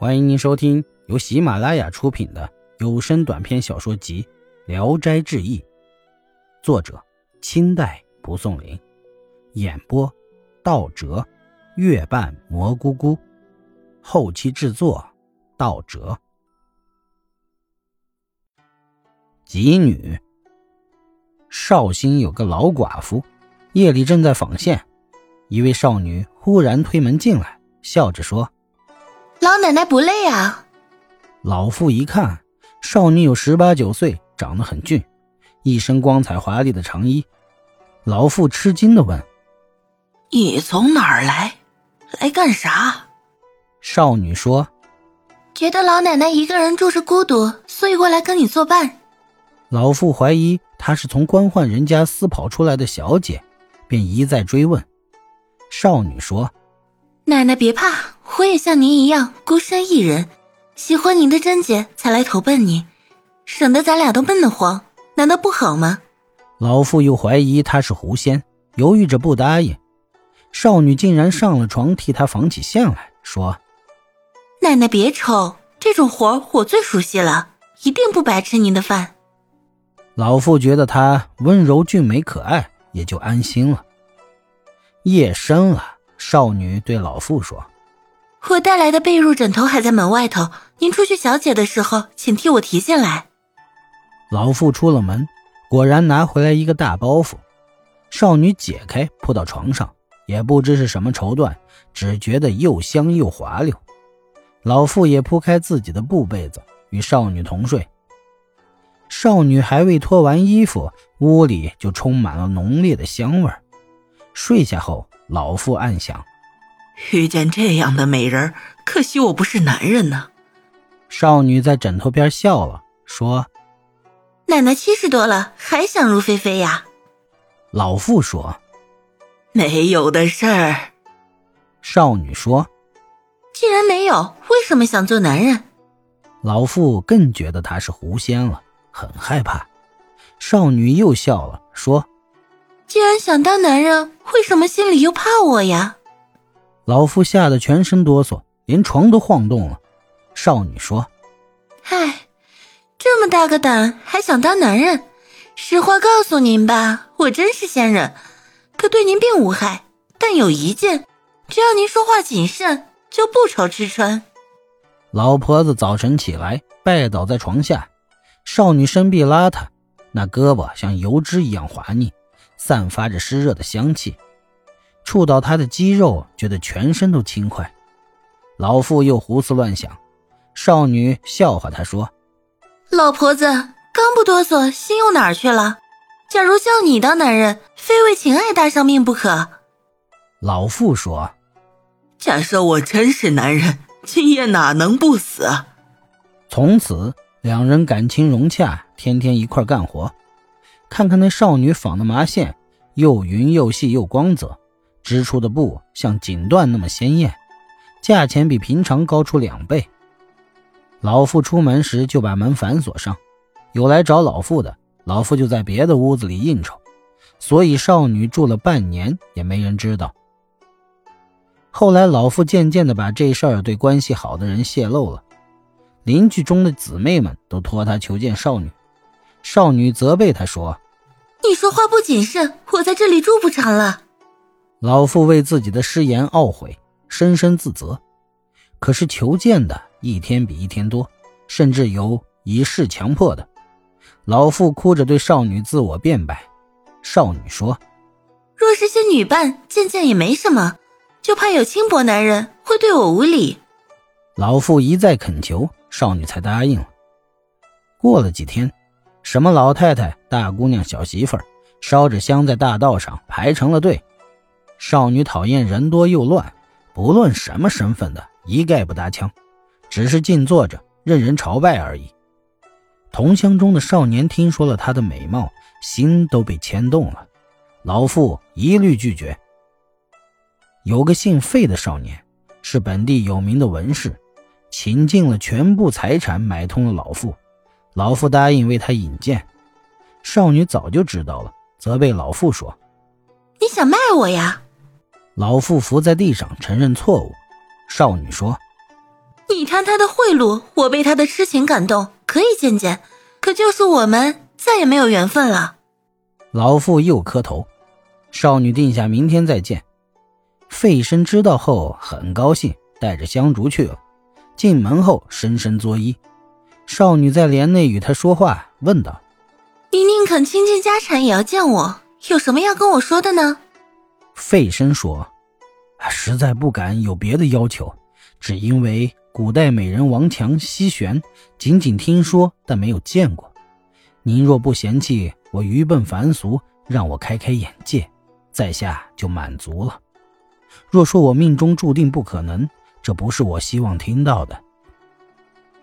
欢迎您收听由喜马拉雅出品的有声短篇小说集《聊斋志异》，作者清代蒲松龄，演播道哲、月半蘑菇菇，后期制作道哲。吉女绍兴有个老寡妇，夜里正在纺线，一位少女忽然推门进来，笑着说。老奶奶不累啊？老妇一看，少女有十八九岁，长得很俊，一身光彩华丽的长衣。老妇吃惊的问：“你从哪儿来？来干啥？”少女说：“觉得老奶奶一个人住着孤独，所以过来跟你作伴。”老妇怀疑她是从官宦人家私跑出来的小姐，便一再追问。少女说：“奶奶别怕。”我也像您一样孤身一人，喜欢您的贞洁才来投奔您，省得咱俩都闷得慌，难道不好吗？老妇又怀疑他是狐仙，犹豫着不答应。少女竟然上了床替他纺起线来，说：“奶奶别愁，这种活我最熟悉了，一定不白吃您的饭。”老妇觉得她温柔俊美可爱，也就安心了。夜深了，少女对老妇说。我带来的被褥枕头还在门外头，您出去小解的时候，请替我提进来。老妇出了门，果然拿回来一个大包袱。少女解开，铺到床上，也不知是什么绸缎，只觉得又香又滑溜。老妇也铺开自己的布被子，与少女同睡。少女还未脱完衣服，屋里就充满了浓烈的香味儿睡下后，老妇暗想。遇见这样的美人，可惜我不是男人呢。少女在枕头边笑了，说：“奶奶七十多了，还想入非非呀？”老妇说：“没有的事儿。”少女说：“既然没有，为什么想做男人？”老妇更觉得他是狐仙了，很害怕。少女又笑了，说：“既然想当男人，为什么心里又怕我呀？”老妇吓得全身哆嗦，连床都晃动了。少女说：“唉，这么大个胆，还想当男人？实话告诉您吧，我真是仙人，可对您并无害。但有一件，只要您说话谨慎，就不愁吃穿。”老婆子早晨起来，拜倒在床下。少女身臂邋遢，那胳膊像油脂一样滑腻，散发着湿热的香气。触到他的肌肉，觉得全身都轻快。老妇又胡思乱想，少女笑话他说：“老婆子刚不哆嗦，心又哪儿去了？假如叫你当男人，非为情爱搭上命不可。”老妇说：“假设我真是男人，今夜哪能不死？”从此，两人感情融洽，天天一块干活。看看那少女纺的麻线，又匀又细又光泽。织出的布像锦缎那么鲜艳，价钱比平常高出两倍。老妇出门时就把门反锁上，有来找老妇的，老妇就在别的屋子里应酬，所以少女住了半年也没人知道。后来老妇渐渐的把这事儿对关系好的人泄露了，邻居中的姊妹们都托他求见少女，少女责备她说：“你说话不谨慎，我在这里住不成了。”老妇为自己的失言懊悔，深深自责。可是求见的一天比一天多，甚至有以势强迫的。老妇哭着对少女自我辩白。少女说：“若是些女伴，见见也没什么，就怕有轻薄男人会对我无礼。”老妇一再恳求，少女才答应了。过了几天，什么老太太、大姑娘、小媳妇儿，烧着香在大道上排成了队。少女讨厌人多又乱，不论什么身份的，一概不搭腔，只是静坐着，任人朝拜而已。同乡中的少年听说了她的美貌，心都被牵动了。老妇一律拒绝。有个姓费的少年，是本地有名的文士，倾尽了全部财产买通了老妇。老妇答应为他引荐。少女早就知道了，责备老妇说：“你想卖我呀？”老妇伏在地上承认错误，少女说：“你贪他的贿赂，我被他的痴情感动，可以见见。可就是我们再也没有缘分了。老妇又磕头，少女定下明天再见。费生知道后很高兴，带着香烛去了。进门后深深作揖。少女在帘内与他说话，问道：“你宁肯倾尽家产也要见我，有什么要跟我说的呢？”费生说：“实在不敢有别的要求，只因为古代美人王强西玄，仅仅听说，但没有见过。您若不嫌弃我愚笨凡俗，让我开开眼界，在下就满足了。”若说我命中注定不可能，这不是我希望听到的。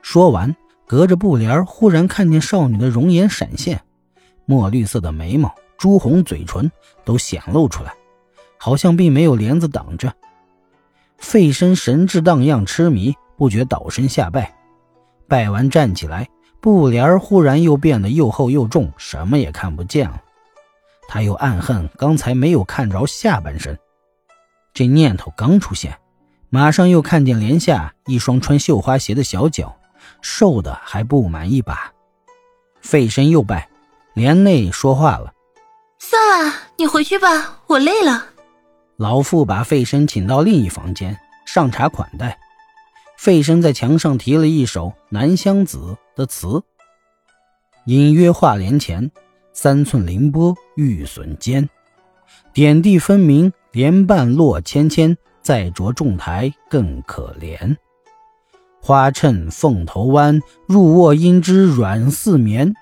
说完，隔着布帘忽然看见少女的容颜闪现，墨绿色的眉毛、朱红嘴唇都显露出来，好像并没有帘子挡着。费身神志荡漾，痴迷，不觉倒身下拜。拜完站起来，布帘忽然又变得又厚又重，什么也看不见了。他又暗恨刚才没有看着下半身。这念头刚出现，马上又看见帘下一双穿绣花鞋的小脚，瘦的还不满一把。费身又拜，帘内说话了：“算了，你回去吧，我累了。”老妇把费生请到另一房间上茶款待。费生在墙上题了一首《南乡子》的词，隐约画帘前，三寸凌波玉笋尖，点地分明。莲瓣落芊芊，再着重台更可怜。花衬凤头弯，入卧阴之软似棉。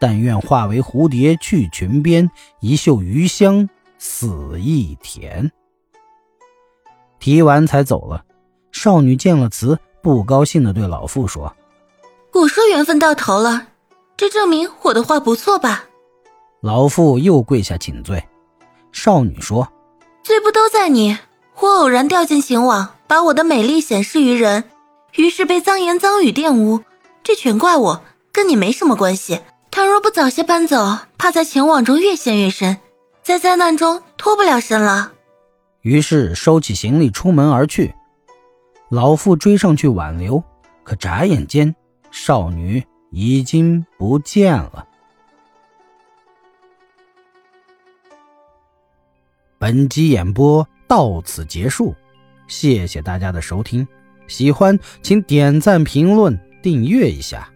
但愿化为蝴蝶去裙边，一袖余香死亦甜。提完才走了。少女见了词，不高兴的对老妇说：“我说缘分到头了，这证明我的话不错吧？”老妇又跪下请罪。少女说。罪不都在你？我偶然掉进情网，把我的美丽显示于人，于是被脏言脏语玷污，这全怪我，跟你没什么关系。倘若不早些搬走，怕在情网中越陷越深，在灾难中脱不了身了。于是收起行李出门而去。老妇追上去挽留，可眨眼间，少女已经不见了。本集演播到此结束，谢谢大家的收听。喜欢请点赞、评论、订阅一下。